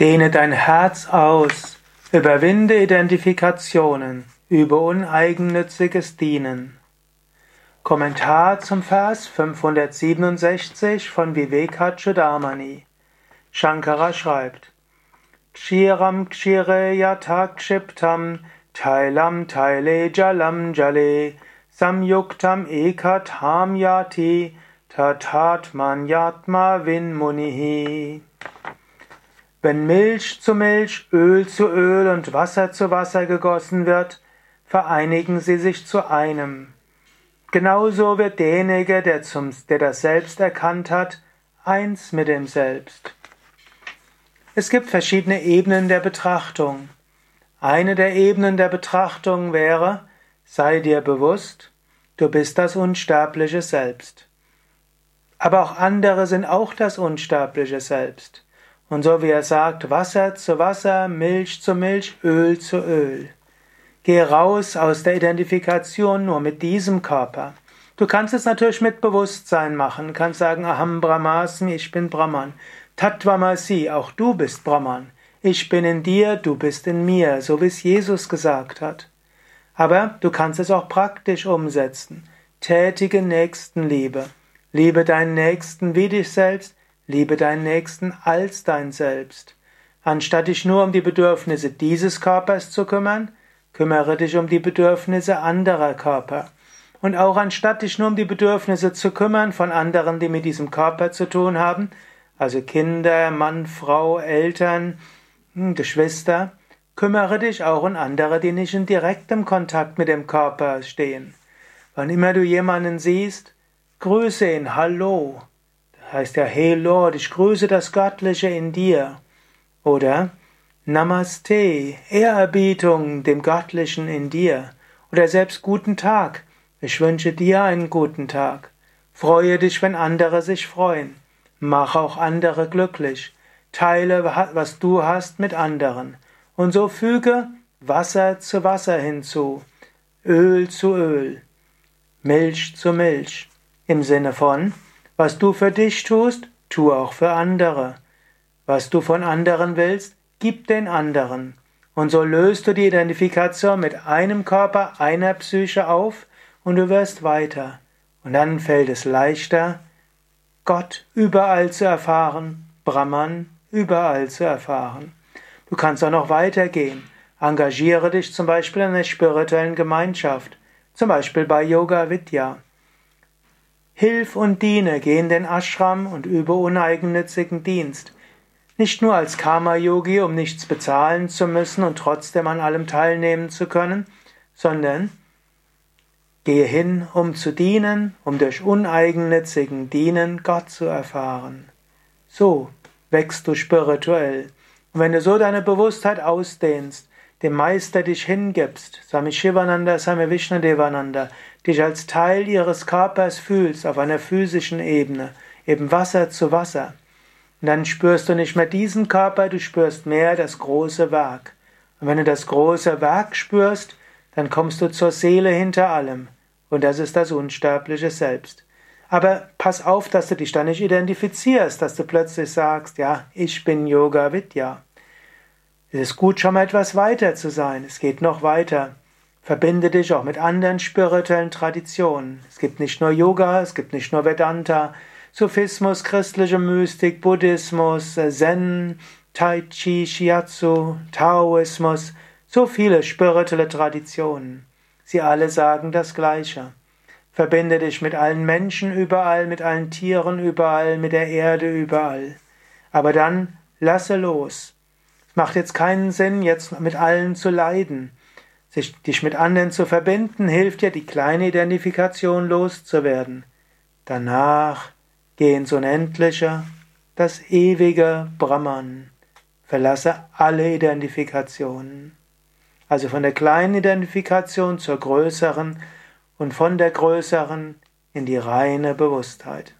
Dehne dein Herz aus, überwinde Identifikationen, über uneigennütziges Dienen. Kommentar zum Vers 567 von Vivekachudamani. Shankara schreibt: Kshiram kshire yatakshiptam tailam taile jalam jale samyuktam ekatam yati tatatman yatma vinmunihi. Wenn Milch zu Milch, Öl zu Öl und Wasser zu Wasser gegossen wird, vereinigen sie sich zu einem. Genauso wird derjenige, der, zum, der das Selbst erkannt hat, eins mit dem Selbst. Es gibt verschiedene Ebenen der Betrachtung. Eine der Ebenen der Betrachtung wäre, sei dir bewusst, du bist das unsterbliche Selbst. Aber auch andere sind auch das unsterbliche Selbst. Und so wie er sagt, Wasser zu Wasser, Milch zu Milch, Öl zu Öl. Geh raus aus der Identifikation nur mit diesem Körper. Du kannst es natürlich mit Bewusstsein machen, kannst sagen, Aham Brahmasmi, ich bin Brahman. Tattvamasi, auch du bist Brahman. Ich bin in dir, du bist in mir, so wie es Jesus gesagt hat. Aber du kannst es auch praktisch umsetzen. Tätige Nächstenliebe. Liebe deinen Nächsten wie dich selbst, Liebe deinen Nächsten als dein Selbst. Anstatt dich nur um die Bedürfnisse dieses Körpers zu kümmern, kümmere dich um die Bedürfnisse anderer Körper. Und auch anstatt dich nur um die Bedürfnisse zu kümmern von anderen, die mit diesem Körper zu tun haben, also Kinder, Mann, Frau, Eltern, hm, Geschwister, kümmere dich auch um andere, die nicht in direktem Kontakt mit dem Körper stehen. Wann immer du jemanden siehst, grüße ihn, hallo, heißt ja, hey Lord, ich grüße das Göttliche in dir. Oder Namaste, Ehrerbietung dem Göttlichen in dir. Oder selbst guten Tag, ich wünsche dir einen guten Tag. Freue dich, wenn andere sich freuen. Mach auch andere glücklich. Teile, was du hast, mit anderen. Und so füge Wasser zu Wasser hinzu, Öl zu Öl, Milch zu Milch. Im Sinne von, was du für dich tust, tu auch für andere. Was du von anderen willst, gib den anderen. Und so löst du die Identifikation mit einem Körper, einer Psyche auf und du wirst weiter. Und dann fällt es leichter, Gott überall zu erfahren, Brahman überall zu erfahren. Du kannst auch noch weitergehen. Engagiere dich zum Beispiel in einer spirituellen Gemeinschaft, zum Beispiel bei Yoga Vidya. Hilf und diene, geh in den Ashram und übe uneigennützigen Dienst. Nicht nur als Karma-Yogi, um nichts bezahlen zu müssen und trotzdem an allem teilnehmen zu können, sondern gehe hin, um zu dienen, um durch uneigennützigen Dienen Gott zu erfahren. So wächst du spirituell. Und wenn du so deine Bewusstheit ausdehnst, dem Meister dich hingibst, Swami Shivananda, Swami Vishnadevananda, dich als Teil ihres Körpers fühlst auf einer physischen Ebene, eben Wasser zu Wasser. Und dann spürst du nicht mehr diesen Körper, du spürst mehr das große Werk. Und wenn du das große Werk spürst, dann kommst du zur Seele hinter allem. Und das ist das unsterbliche Selbst. Aber pass auf, dass du dich da nicht identifizierst, dass du plötzlich sagst, ja, ich bin Yoga Vidya. Es ist gut, schon mal etwas weiter zu sein. Es geht noch weiter. Verbinde dich auch mit anderen spirituellen Traditionen. Es gibt nicht nur Yoga, es gibt nicht nur Vedanta, Sufismus, christliche Mystik, Buddhismus, Zen, Tai Chi, Shiatsu, Taoismus, so viele spirituelle Traditionen. Sie alle sagen das Gleiche. Verbinde dich mit allen Menschen überall, mit allen Tieren überall, mit der Erde überall. Aber dann lasse los. Macht jetzt keinen Sinn, jetzt mit allen zu leiden. Sich, dich mit anderen zu verbinden, hilft dir, die kleine Identifikation loszuwerden. Danach geh ins Unendliche, das ewige Brahman. Verlasse alle Identifikationen. Also von der kleinen Identifikation zur größeren und von der größeren in die reine Bewusstheit.